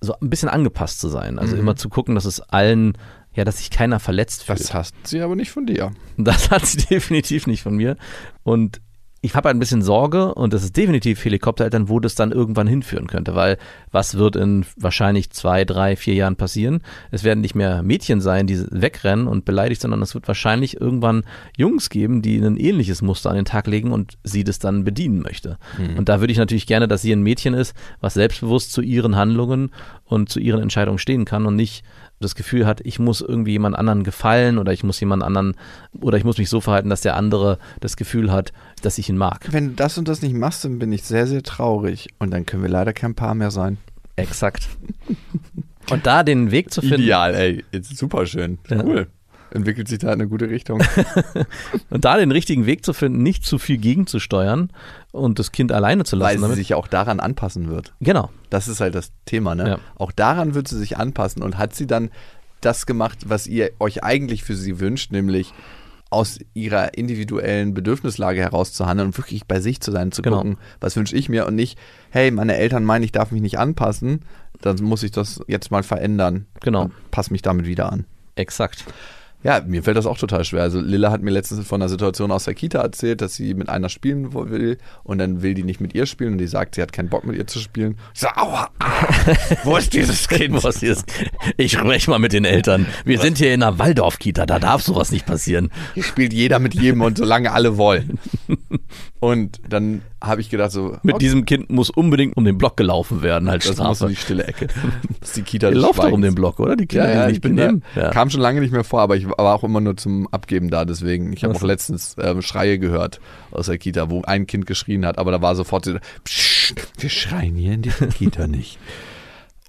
so ein bisschen angepasst zu sein. Also immer zu gucken, dass es allen, ja, dass sich keiner verletzt fühlt. Das hast sie aber nicht von dir. Das hat sie definitiv nicht von mir. Und ich habe ein bisschen Sorge und das ist definitiv Helikoptereltern, wo das dann irgendwann hinführen könnte, weil was wird in wahrscheinlich zwei, drei, vier Jahren passieren? Es werden nicht mehr Mädchen sein, die wegrennen und beleidigt, sondern es wird wahrscheinlich irgendwann Jungs geben, die ein ähnliches Muster an den Tag legen und sie das dann bedienen möchte. Und da würde ich natürlich gerne, dass sie ein Mädchen ist, was selbstbewusst zu ihren Handlungen und zu ihren Entscheidungen stehen kann und nicht das Gefühl hat, ich muss irgendwie jemand anderen gefallen oder ich muss jemand anderen oder ich muss mich so verhalten, dass der andere das Gefühl hat, dass ich ihn mag. Wenn du das und das nicht machst, dann bin ich sehr, sehr traurig. Und dann können wir leider kein Paar mehr sein. Exakt. Und da den Weg zu finden Ideal, ey. Jetzt super schön. Ja. Entwickelt sich da in eine gute Richtung. und da den richtigen Weg zu finden, nicht zu viel gegenzusteuern und das Kind alleine zu Weil lassen. sie damit, sich ja auch daran anpassen wird. genau. Das ist halt das Thema, ne? Ja. Auch daran wird sie sich anpassen und hat sie dann das gemacht, was ihr euch eigentlich für sie wünscht, nämlich aus ihrer individuellen Bedürfnislage heraus zu handeln und wirklich bei sich zu sein, zu Genau. gucken, was wünsche ich mir und nicht, hey, meine Eltern meinen, ich darf mich nicht anpassen, dann muss ich das jetzt mal verändern. Genau. Und pass mich damit wieder an. Exakt. Ja, mir fällt das auch total schwer. Also Lilla hat mir letztens von einer Situation aus der Kita erzählt, dass sie mit einer spielen wo- will und dann will die nicht mit ihr spielen und die sagt, sie hat keinen Bock mit ihr zu spielen. Ich so, aua, ah, wo ist dieses Kind? Was hier ist. Ich spreche mal mit den Eltern. Wir sind hier in einer Waldorf-Kita, da darf sowas nicht passieren. Hier spielt jeder mit jedem und solange alle wollen. Und dann habe ich gedacht so, Mit okay, diesem Kind muss unbedingt um den Block gelaufen werden, als das muss in Strafe. die stille Ecke. Das ist die Kita Ihr lauft doch um den Block, oder? Die Kinder, Ja, ja, die nicht benehmen. Ja. kam schon lange nicht mehr vor, aber ich war auch immer nur zum Abgeben da, deswegen. Ich habe auch letztens ähm, Schreie gehört aus der Kita, wo ein Kind geschrien hat, aber da war sofort so, Psst, wir schreien hier in dieser Kita nicht.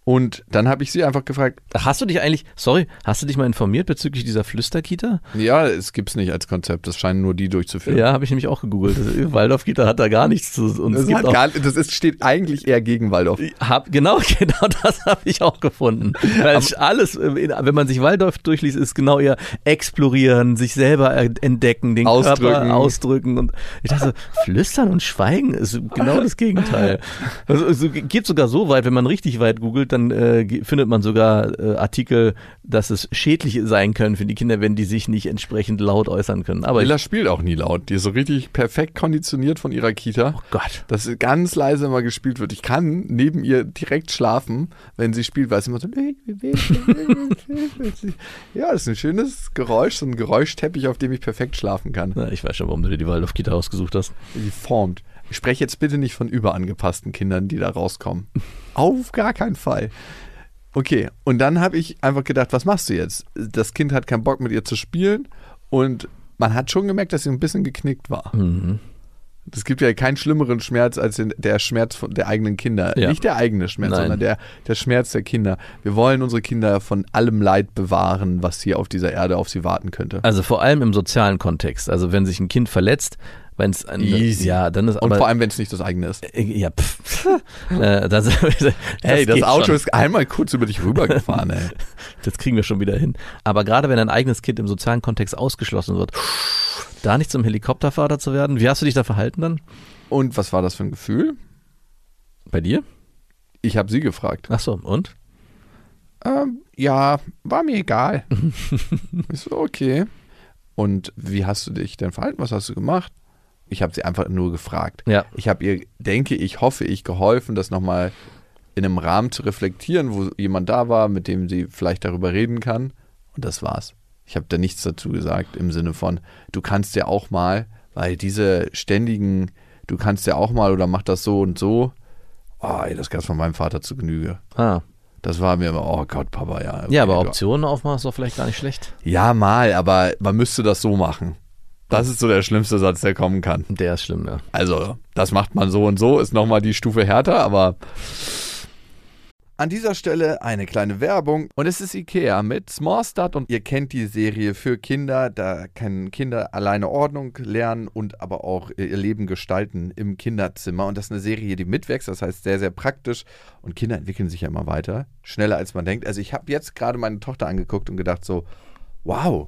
Und dann habe ich sie einfach gefragt, Hast du dich eigentlich, sorry, hast du dich mal informiert bezüglich dieser Flüsterkita? ja, es gibt's nicht als Konzept, das scheinen nur die durchzuführen. Ja, habe ich nämlich auch gegoogelt. Waldorf-Kita hat da gar nichts zu. Und es Das, gibt auch, gar, das ist, steht eigentlich eher gegen Waldorf. hab, genau, genau das habe ich auch gefunden. Weil es alles, äh, wenn man sich Waldorf durchliest, ist genau eher explorieren, sich selber entdecken, den Ausdrücken. Körper ausdrücken. Und ich dachte, flüstern und schweigen ist genau das Gegenteil. Also, es geht sogar so weit, wenn man richtig weit googelt, dann äh, findet man sogar äh, Artikel, dass es schädlich sein können für die Kinder, wenn die sich nicht entsprechend laut äußern können. Aber Lilla spielt auch nie laut. Die ist so richtig perfekt konditioniert von ihrer Kita. oh Gott. dass ganz leise immer gespielt wird. Ich kann neben ihr direkt schlafen, wenn sie spielt, weil es immer so. ja, das ist ein schönes Geräusch, so ein Geräuschteppich, auf dem ich perfekt schlafen kann. Na, ich weiß schon, warum du dir die Waldorf-Kita ausgesucht hast. Die formt. Ich spreche jetzt bitte nicht von überangepassten Kindern, die da rauskommen. Auf gar keinen Fall. Okay, und dann habe ich einfach gedacht, was machst du jetzt? Das Kind hat keinen Bock mit ihr zu spielen und man hat schon gemerkt, dass sie ein bisschen geknickt war. Mhm. Es gibt ja keinen schlimmeren Schmerz als den, der Schmerz von der eigenen Kinder. Ja. Nicht der eigene Schmerz, Nein. sondern der, der Schmerz der Kinder. Wir wollen unsere Kinder von allem Leid bewahren, was hier auf dieser Erde auf sie warten könnte. Also vor allem im sozialen Kontext. Also wenn sich ein Kind verletzt, Wenn es ein, Easy. ja, dann ist Und aber vor allem, wenn es nicht das eigene ist. äh, ja, pff. äh, das, Hey, das Auto schon. ist einmal kurz über dich rübergefahren, ey. Das kriegen wir schon wieder hin. Aber gerade wenn ein eigenes Kind im sozialen Kontext ausgeschlossen wird, da nicht zum Helikoptervater zu werden, wie hast du dich da verhalten dann? Und was war das für ein Gefühl? Bei dir? Ich habe sie gefragt. Ach so, und? Ähm, ja, war mir egal. ich so, okay. Und wie hast du dich denn verhalten? Was hast du gemacht? Ich habe sie einfach nur gefragt. Ja. Ich habe ihr, denke ich, hoffe ich, geholfen, das nochmal in einem Rahmen zu reflektieren, wo jemand da war, mit dem sie vielleicht darüber reden kann. Und das war's. Ich habe da nichts dazu gesagt im Sinne von, du kannst ja auch mal, weil diese ständigen, du kannst ja auch mal oder mach das so und so, oh, ey, das gab's von meinem Vater zu Genüge. Ah. Das war mir immer, oh Gott, Papa, ja. okay, Ja, aber Optionen aufmachen ist doch vielleicht gar nicht schlecht. Ja, mal, aber man müsste das so machen. Das ist so der schlimmste Satz, der kommen kann. Der ist schlimm, ja. Also, das macht man so und so, ist nochmal die Stufe härter, aber. An dieser Stelle eine kleine Werbung und es ist Ikea mit Small Start und ihr kennt die Serie für Kinder, da können Kinder alleine Ordnung lernen und aber auch ihr Leben gestalten im Kinderzimmer und das ist eine Serie, die mitwächst, das heißt sehr, sehr praktisch und Kinder entwickeln sich ja immer weiter, schneller als man denkt. Also ich habe jetzt gerade meine Tochter angeguckt und gedacht so, wow,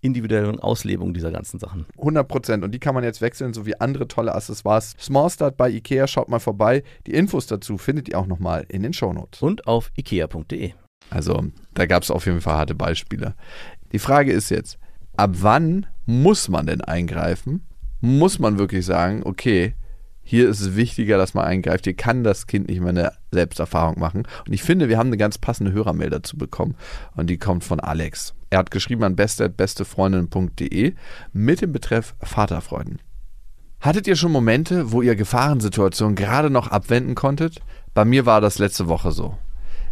individuellen Auslebung dieser ganzen Sachen. 100 Prozent. Und die kann man jetzt wechseln, sowie andere tolle Accessoires. Small Start bei Ikea, schaut mal vorbei. Die Infos dazu findet ihr auch nochmal in den Shownotes. Und auf ikea.de. Also, da gab es auf jeden Fall harte Beispiele. Die Frage ist jetzt, ab wann muss man denn eingreifen? Muss man wirklich sagen, okay, hier ist es wichtiger, dass man eingreift. Hier kann das Kind nicht mehr eine Selbsterfahrung machen. Und ich finde, wir haben eine ganz passende Hörermail dazu bekommen. Und die kommt von Alex. Er hat geschrieben an beste.bestefreundin.de mit dem Betreff Vaterfreuden. Hattet ihr schon Momente, wo ihr Gefahrensituationen gerade noch abwenden konntet? Bei mir war das letzte Woche so.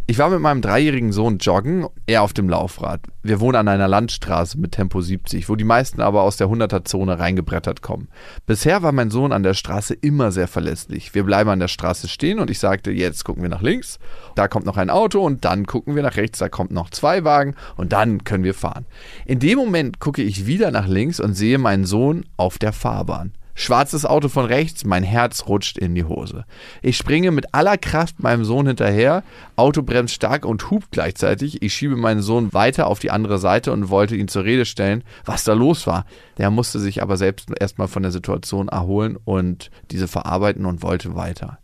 Ich war mit meinem dreijährigen Sohn joggen, er auf dem Laufrad. Wir wohnen an einer Landstraße mit Tempo 70, wo die meisten aber aus der 100er-Zone reingebrettert kommen. Bisher war mein Sohn an der Straße immer sehr verlässlich. Wir bleiben an der Straße stehen und ich sagte, jetzt gucken wir nach links, da kommt noch ein Auto und dann gucken wir nach rechts, da kommt noch zwei Wagen und dann können wir fahren. In dem Moment gucke ich wieder nach links und sehe meinen Sohn auf der Fahrbahn. Schwarzes Auto von rechts, mein Herz rutscht in die Hose. Ich springe mit aller Kraft meinem Sohn hinterher, Auto bremst stark und hupt gleichzeitig. Ich schiebe meinen Sohn weiter auf die andere Seite und wollte ihn zur Rede stellen, was da los war. Der musste sich aber selbst erstmal von der Situation erholen und diese verarbeiten und wollte weiter.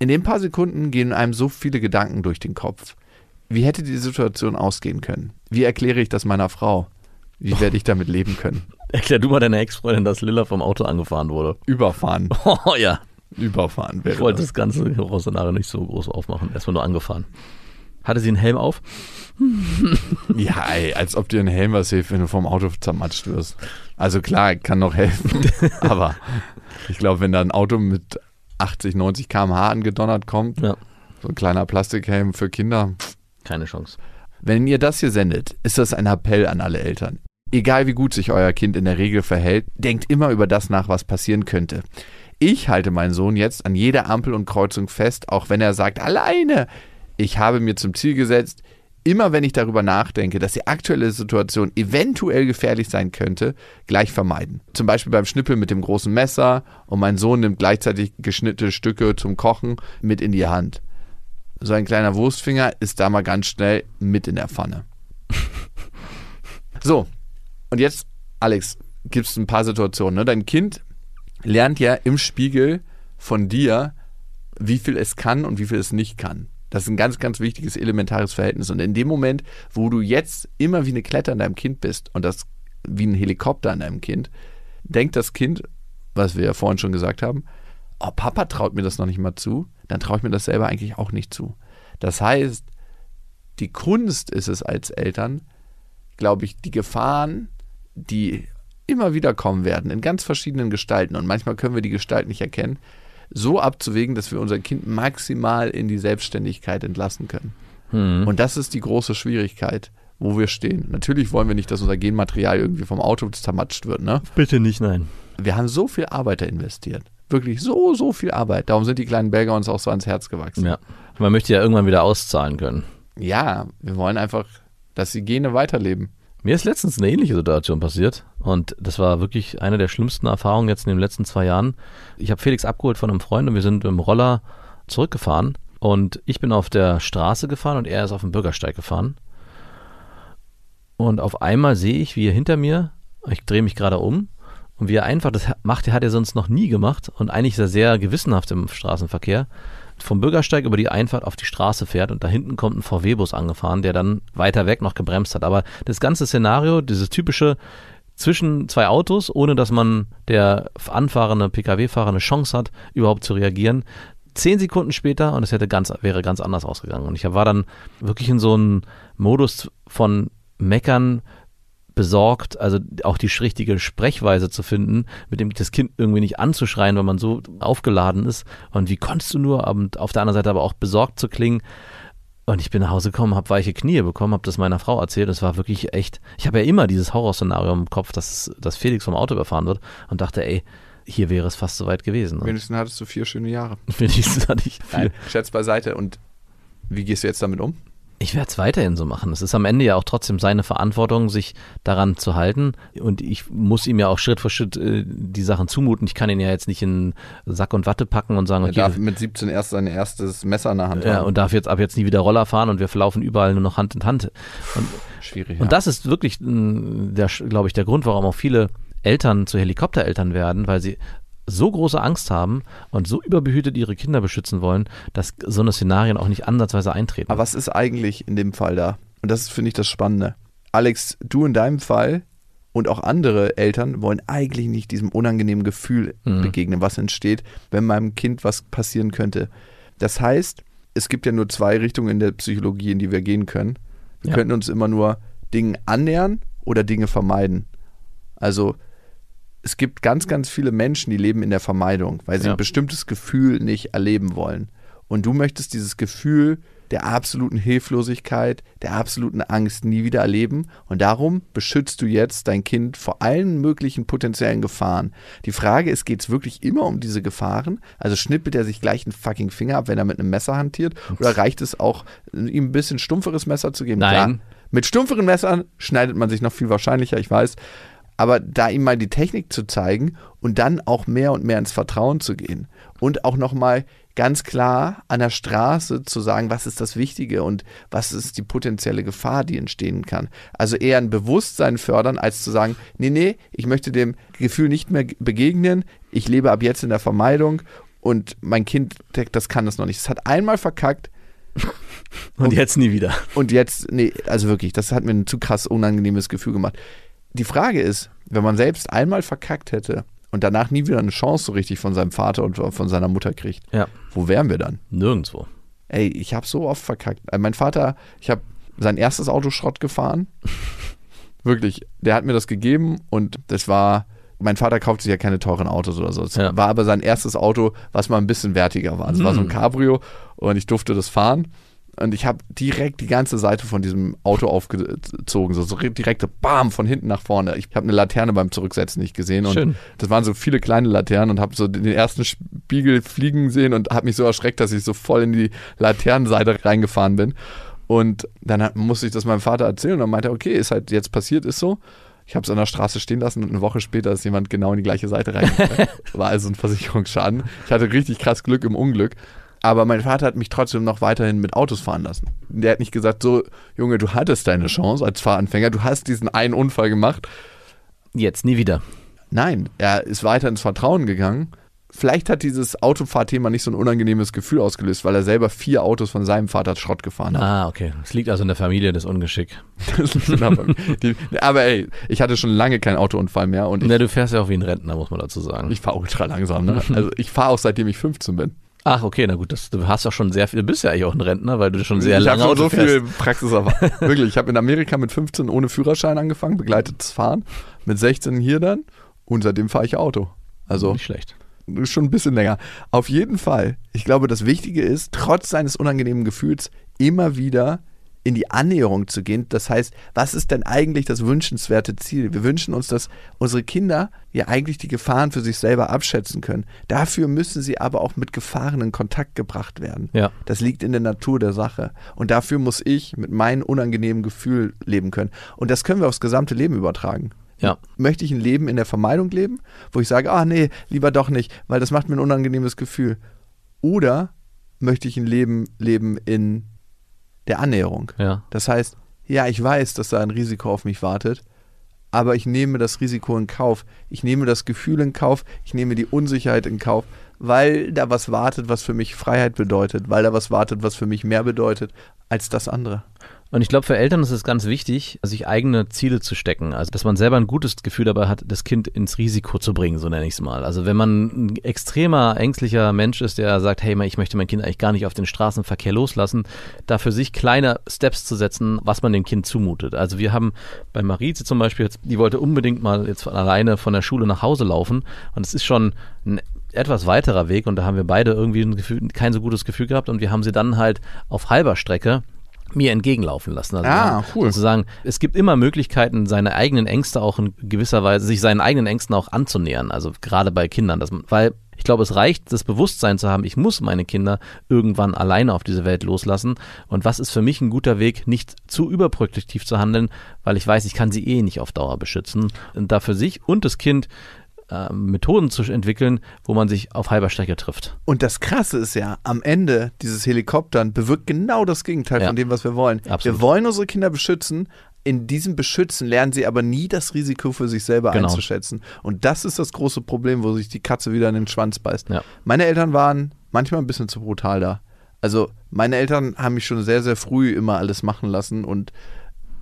In den paar Sekunden gehen einem so viele Gedanken durch den Kopf. Wie hätte die Situation ausgehen können? Wie erkläre ich das meiner Frau? Wie werde ich damit leben können? Erklär du mal deiner Ex-Freundin, dass Lilla vom Auto angefahren wurde. Überfahren. Oh ja. Überfahren wäre Ich wollte das. ganze Horrorszenario nicht so groß aufmachen. Erstmal nur angefahren. Hatte sie einen Helm auf? Ja, ey, als ob dir ein Helm was hilft, wenn du vom Auto zermatscht wirst. Also klar, kann noch helfen. aber ich glaube, wenn da ein Auto mit 80, 90 km/h angedonnert kommt, Ja. so ein kleiner Plastikhelm für Kinder. Keine Chance. Wenn ihr das hier sendet, ist das ein Appell an alle Eltern. Egal wie gut sich euer Kind in der Regel verhält, denkt immer über das nach, was passieren könnte. Ich halte meinen Sohn jetzt an jeder Ampel und Kreuzung fest, auch wenn er sagt, alleine. Ich habe mir zum Ziel gesetzt, immer wenn ich darüber nachdenke, dass die aktuelle Situation eventuell gefährlich sein könnte, gleich vermeiden. Zum Beispiel beim Schnippeln mit dem großen Messer und mein Sohn nimmt gleichzeitig geschnittene Stücke zum Kochen mit in die Hand. So ein kleiner Wurstfinger ist da mal ganz schnell mit in der Pfanne. So, und jetzt, Alex, gibt es ein paar Situationen. Ne? Dein Kind lernt ja im Spiegel von dir, wie viel es kann und wie viel es nicht kann. Das ist ein ganz, ganz wichtiges, elementares Verhältnis. Und in dem Moment, wo du jetzt immer wie eine Kletter in deinem Kind bist und das wie ein Helikopter an einem Kind, denkt das Kind, was wir ja vorhin schon gesagt haben, oh, Papa traut mir das noch nicht mal zu, dann traue ich mir das selber eigentlich auch nicht zu. Das heißt, die Kunst ist es als Eltern, glaube ich, die Gefahren, die immer wieder kommen werden, in ganz verschiedenen Gestalten, und manchmal können wir die Gestalt nicht erkennen, so abzuwägen, dass wir unser Kind maximal in die Selbstständigkeit entlassen können. Hm. Und das ist die große Schwierigkeit, wo wir stehen. Natürlich wollen wir nicht, dass unser Genmaterial irgendwie vom Auto zermatscht wird. Ne? Bitte nicht, nein. Wir haben so viel Arbeit da investiert. Wirklich so, so viel Arbeit. Darum sind die kleinen Belger uns auch so ans Herz gewachsen. Ja. Man möchte ja irgendwann wieder auszahlen können. Ja, wir wollen einfach, dass die Gene weiterleben. Mir ist letztens eine ähnliche Situation passiert und das war wirklich eine der schlimmsten Erfahrungen jetzt in den letzten zwei Jahren. Ich habe Felix abgeholt von einem Freund und wir sind mit dem Roller zurückgefahren und ich bin auf der Straße gefahren und er ist auf dem Bürgersteig gefahren. Und auf einmal sehe ich, wie er hinter mir, ich drehe mich gerade um und wie er einfach, das macht, hat er sonst noch nie gemacht und eigentlich ist er sehr gewissenhaft im Straßenverkehr, vom Bürgersteig über die Einfahrt auf die Straße fährt und da hinten kommt ein VW-Bus angefahren, der dann weiter weg noch gebremst hat. Aber das ganze Szenario, dieses typische zwischen zwei Autos, ohne dass man der anfahrende Pkw-Fahrer eine Chance hat, überhaupt zu reagieren. Zehn Sekunden später und es hätte ganz, wäre ganz anders ausgegangen. Und ich war dann wirklich in so einem Modus von Meckern, besorgt, also auch die richtige Sprechweise zu finden, mit dem das Kind irgendwie nicht anzuschreien, weil man so aufgeladen ist. Und wie konntest du nur, und auf der anderen Seite aber auch besorgt zu klingen. Und ich bin nach Hause gekommen, habe weiche Knie bekommen, habe das meiner Frau erzählt. Es war wirklich echt. Ich habe ja immer dieses Horrorszenario im Kopf, dass, dass Felix vom Auto überfahren wird und dachte, ey, hier wäre es fast soweit gewesen. Wenigstens hattest du vier schöne Jahre. Wenigstens hatte ich Nein, Scherz beiseite. Und wie gehst du jetzt damit um? Ich werde es weiterhin so machen. Es ist am Ende ja auch trotzdem seine Verantwortung, sich daran zu halten. Und ich muss ihm ja auch Schritt für Schritt äh, die Sachen zumuten. Ich kann ihn ja jetzt nicht in Sack und Watte packen und sagen, Er okay, darf mit 17 erst sein erstes Messer in der Hand ja, haben. und darf jetzt ab jetzt nie wieder Roller fahren und wir laufen überall nur noch Hand in Hand. Und, Schwierig. und ja. das ist wirklich, der, glaube ich, der Grund, warum auch viele Eltern zu Helikoptereltern werden, weil sie so große Angst haben und so überbehütet ihre Kinder beschützen wollen, dass so eine Szenarien auch nicht ansatzweise eintreten. Aber was ist eigentlich in dem Fall da? Und das finde ich, das Spannende. Alex, du in deinem Fall und auch andere Eltern wollen eigentlich nicht diesem unangenehmen Gefühl Mhm. begegnen, was entsteht, wenn meinem Kind was passieren könnte. Das heißt, es gibt ja nur zwei Richtungen in der Psychologie, in die wir gehen können. Wir Ja. könnten uns immer nur Dingen annähern oder Dinge vermeiden. Also es gibt ganz, ganz viele Menschen, die leben in der Vermeidung, weil sie Ja. ein bestimmtes Gefühl nicht erleben wollen. Und du möchtest dieses Gefühl der absoluten Hilflosigkeit, der absoluten Angst nie wieder erleben. Und darum beschützt du jetzt dein Kind vor allen möglichen potenziellen Gefahren. Die Frage ist, geht es wirklich immer um diese Gefahren? Also schnippelt er sich gleich einen fucking Finger ab, wenn er mit einem Messer hantiert? Oder reicht es auch, ihm ein bisschen stumpferes Messer zu geben? Nein. Klar, mit stumpferen Messern schneidet man sich noch viel wahrscheinlicher, ich weiß. Aber da ihm mal die Technik zu zeigen und dann auch mehr und mehr ins Vertrauen zu gehen und auch nochmal ganz klar an der Straße zu sagen, was ist das Wichtige und was ist die potenzielle Gefahr, die entstehen kann. Also eher ein Bewusstsein fördern, als zu sagen, nee, nee, ich möchte dem Gefühl nicht mehr begegnen, ich lebe ab jetzt in der Vermeidung und mein Kind, das kann das noch nicht. Es hat einmal verkackt, und jetzt nie wieder. und jetzt, nee, also wirklich, das hat mir ein zu krass unangenehmes Gefühl gemacht. Die Frage ist, wenn man selbst einmal verkackt hätte und danach nie wieder eine Chance so richtig von seinem Vater und von seiner Mutter kriegt, Ja, wo wären wir dann? nirgendwo. Ey, ich habe so oft verkackt. Äh, Mein Vater, ich habe sein erstes Auto Schrott gefahren. Wirklich, der hat mir das gegeben und das war, mein Vater kauft sich ja keine teuren Autos oder so. Es Ja. war aber sein erstes Auto, was mal ein bisschen wertiger war. Es war so ein Cabrio und ich durfte das fahren. Und ich habe direkt die ganze Seite von diesem Auto aufgezogen, so, so direkt so bam von hinten nach vorne. Ich habe eine Laterne beim Zurücksetzen nicht gesehen und Schön. das waren so viele kleine Laternen und habe so den ersten Spiegel fliegen sehen und habe mich so erschreckt, dass ich so voll in die Laternenseite reingefahren bin. Und dann hat, musste ich das meinem Vater erzählen und dann meinte er, okay, ist halt jetzt passiert, ist so. Ich habe es an der Straße stehen lassen und eine Woche später ist jemand genau in die gleiche Seite reingefahren. War also ein Versicherungsschaden. Ich hatte richtig krass Glück im Unglück. Aber mein Vater hat mich trotzdem noch weiterhin mit Autos fahren lassen. Der hat nicht gesagt, so, Junge, du hattest deine Chance als Fahranfänger, du hast diesen einen Unfall gemacht. Jetzt nie wieder. Nein, er ist weiter ins Vertrauen gegangen vielleicht hat dieses Autofahrthema nicht so ein unangenehmes Gefühl ausgelöst, weil er selber vier Autos von seinem Vater Schrott gefahren hat. Ah, okay. Es liegt also in der Familie das Ungeschick. Die, aber ey, ich hatte schon lange keinen Autounfall mehr und ich, Ja, du fährst ja auch wie ein Rentner, muss man dazu sagen. ich fahre ultra langsam. Ne? Also ich fahre auch seitdem ich 15 bin. Ach, okay, na gut, das, du hast doch schon sehr viel, du bist ja eigentlich auch ein Rentner, weil du schon sehr ich lange habe schon Auto so viel. Praxiserfahrung. Wirklich, ich habe in Amerika mit 15 ohne Führerschein angefangen, begleitetes Fahren. Mit 16 hier dann und seitdem fahre ich Auto. Also Nicht schlecht. schon ein bisschen länger. Auf jeden Fall. Ich glaube, das Wichtige ist, trotz seines unangenehmen Gefühls immer wieder in die Annäherung zu gehen. Das heißt, was ist denn eigentlich das wünschenswerte Ziel? Wir wünschen uns, dass unsere Kinder ja eigentlich die Gefahren für sich selber abschätzen können. Dafür müssen sie aber auch mit Gefahren in Kontakt gebracht werden. Ja. Das liegt in der Natur der Sache. Und dafür muss ich mit meinem unangenehmen Gefühl leben können. Und das können wir aufs gesamte Leben übertragen. Ja. Möchte ich ein Leben in der Vermeidung leben, wo ich sage, ah nee, lieber doch nicht, weil das macht mir ein unangenehmes Gefühl. Oder möchte ich ein Leben leben in der Annäherung? Ja. Das heißt, ja, ich weiß, dass da ein Risiko auf mich wartet, aber ich nehme das Risiko in Kauf. Ich nehme das Gefühl in Kauf, ich nehme die Unsicherheit in Kauf, weil da was wartet, was für mich Freiheit bedeutet, weil da was wartet, was für mich mehr bedeutet als das andere. Und ich glaube, für Eltern ist es ganz wichtig, sich eigene Ziele zu stecken. Also, dass man selber ein gutes Gefühl dabei hat, das Kind ins Risiko zu bringen, so nenne ich es mal. Also, wenn man ein extremer, ängstlicher Mensch ist, der sagt, hey, ich möchte mein Kind eigentlich gar nicht auf den Straßenverkehr loslassen, da für sich kleine Steps zu setzen, was man dem Kind zumutet. Also, wir haben bei Marize zum Beispiel, die wollte unbedingt mal jetzt von alleine von der Schule nach Hause laufen. Und es ist schon ein etwas weiterer Weg und da haben wir beide irgendwie Gefühl, kein so gutes Gefühl gehabt und wir haben sie dann halt auf halber Strecke mir entgegenlaufen lassen. Also Ah, cool. Sozusagen, es gibt immer Möglichkeiten, seine eigenen Ängste auch in gewisser Weise, sich seinen eigenen Ängsten auch anzunähern. Also gerade bei Kindern, dass man, weil ich glaube, es reicht, das Bewusstsein zu haben, ich muss meine Kinder irgendwann alleine auf diese Welt loslassen. Und was ist für mich ein guter Weg, nicht zu überproduktiv zu handeln, weil ich weiß, ich kann sie eh nicht auf Dauer beschützen. Und da für sich und das Kind äh, Methoden zu entwickeln, wo man sich auf halber Strecke trifft. Und das Krasse ist ja, am Ende dieses Helikoptern bewirkt genau das Gegenteil Ja. von dem, was wir wollen. Absolut. Wir wollen unsere Kinder beschützen. In diesem Beschützen lernen sie aber nie das Risiko für sich selber Genau. einzuschätzen. Und das ist das große Problem, wo sich die Katze wieder in den Schwanz beißt. Ja. Meine Eltern waren manchmal ein bisschen zu brutal da. Also meine Eltern haben mich schon sehr, sehr früh immer alles machen lassen und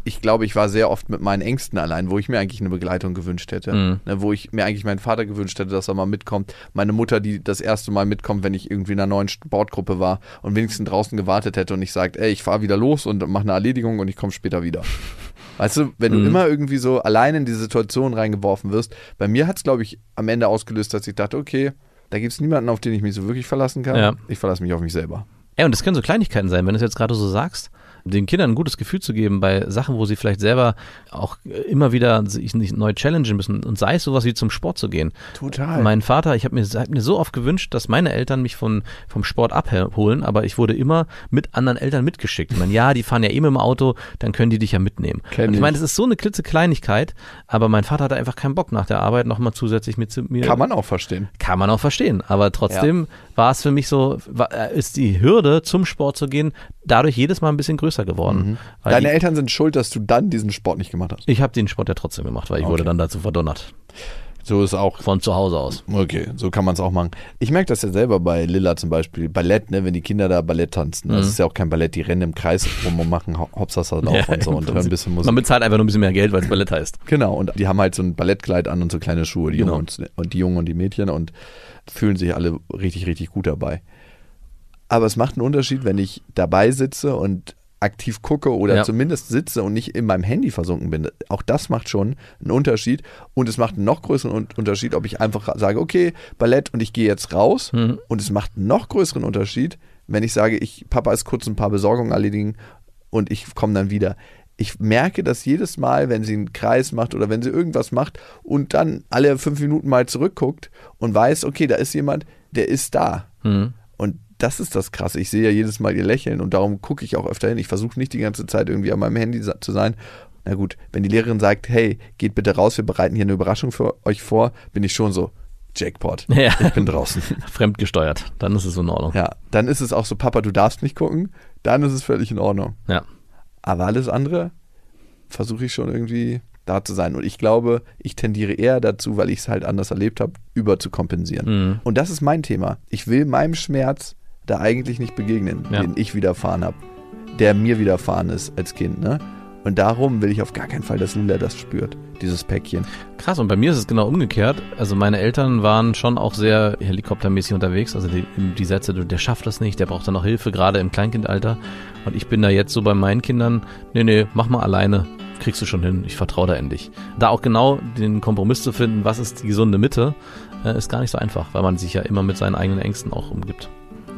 ich glaube, ich war sehr oft mit meinen Ängsten allein, wo ich mir eigentlich eine Begleitung gewünscht hätte. Mhm. Ne, wo ich mir eigentlich meinen Vater gewünscht hätte, dass er mal mitkommt. Meine Mutter, die das erste Mal mitkommt, wenn ich irgendwie in einer neuen Sportgruppe war und wenigstens draußen gewartet hätte und ich sagt, ey, ich fahre wieder los und mache eine Erledigung und ich komme später wieder. Weißt du, wenn du Mhm. immer irgendwie so allein in diese Situation reingeworfen wirst, bei mir hat es, glaube ich, am Ende ausgelöst, dass ich dachte, okay, da gibt es niemanden, auf den ich mich so wirklich verlassen kann. Ja. Ich verlasse mich auf mich selber. Ja, und das können so Kleinigkeiten sein, wenn du es jetzt gerade so sagst, den Kindern ein gutes Gefühl zu geben bei Sachen, wo sie vielleicht selber auch immer wieder sich nicht neu challengen müssen und sei es sowas wie zum Sport zu gehen. Total. Mein Vater, ich habe mir, hab mir so oft gewünscht, dass meine Eltern mich von, vom Sport abholen, aber ich wurde immer mit anderen Eltern mitgeschickt. Ich meine, ja, die fahren ja eh mit dem Auto, dann können die dich ja mitnehmen. Kenn und ich ich. meine, das ist so eine klitzekleinigkeit, aber mein Vater hatte einfach keinen Bock nach der Arbeit nochmal zusätzlich mit zu mir. Kann man auch verstehen. Kann man auch verstehen. Aber trotzdem war es für mich so, war, äh, ist die Hürde zum Sport zu gehen dadurch jedes Mal ein bisschen größer geworden. Weil Deine die, Eltern sind schuld, dass du dann diesen Sport nicht gemacht hast. ich habe den Sport ja trotzdem gemacht, weil ich Okay. wurde dann dazu verdonnert. So ist auch. Von zu Hause aus. Okay, so kann man es auch machen. Ich merke das ja selber bei Lilla zum Beispiel. Ballett, ne, wenn die Kinder da Ballett tanzen. Das Mhm. ist ja auch kein Ballett, die rennen im Kreis rum und machen Ho- Hopsasa Lauf und so und hören ein bisschen Musik. Man bezahlt einfach nur ein bisschen mehr Geld, weil es Ballett heißt. Genau, und die haben halt so ein Ballettkleid an und so kleine Schuhe, die, Genau. Jungen und, und die Jungen und die Mädchen und fühlen sich alle richtig, richtig gut dabei. Aber es macht einen Unterschied, wenn ich dabei sitze und aktiv gucke oder Ja. zumindest sitze und nicht in meinem Handy versunken bin. Auch das macht schon einen Unterschied. Und es macht einen noch größeren Un- Unterschied, ob ich einfach sage, okay, Ballett und ich gehe jetzt raus. Mhm. Und es macht einen noch größeren Unterschied, wenn ich sage, ich, Papa ist kurz ein paar Besorgungen erledigen und ich komme dann wieder. Ich merke das jedes Mal, wenn sie einen Kreis macht oder wenn sie irgendwas macht und dann alle fünf Minuten mal zurückguckt und weiß, okay, da ist jemand, der ist da. Mhm. Und das ist das Krasse. Ich sehe ja jedes Mal ihr Lächeln und darum gucke ich auch öfter hin. Ich versuche nicht die ganze Zeit irgendwie an meinem Handy zu sein. Na gut, wenn die Lehrerin sagt, hey, geht bitte raus, wir bereiten hier eine Überraschung für euch vor, bin ich schon so, Jackpot. Ja. Ich bin draußen. Fremdgesteuert. Dann ist es in Ordnung. Ja, dann ist es auch so, Papa, du darfst nicht gucken. Dann ist es völlig in Ordnung. Ja. Aber alles andere versuche ich schon irgendwie da zu sein. Und ich glaube, ich tendiere eher dazu, weil ich es halt anders erlebt habe, über zu kompensieren. Mhm. Und das ist mein Thema. Ich will meinem Schmerz da eigentlich nicht begegnen, Ja. den ich widerfahren habe, der mir widerfahren ist als Kind. Ne? Und darum will ich auf gar keinen Fall, dass Lila das spürt, dieses Päckchen. Krass, und bei mir ist es genau umgekehrt. Also meine Eltern waren schon auch sehr helikoptermäßig unterwegs. Also die, die Sätze, der schafft das nicht, der braucht dann noch Hilfe, gerade im Kleinkindalter. Und ich bin da jetzt so bei meinen Kindern, nee, nee, mach mal alleine, kriegst du schon hin, ich vertraue da in dich. Da auch genau den Kompromiss zu finden, was ist die gesunde Mitte, äh, ist gar nicht so einfach, weil man sich ja immer mit seinen eigenen Ängsten auch umgibt.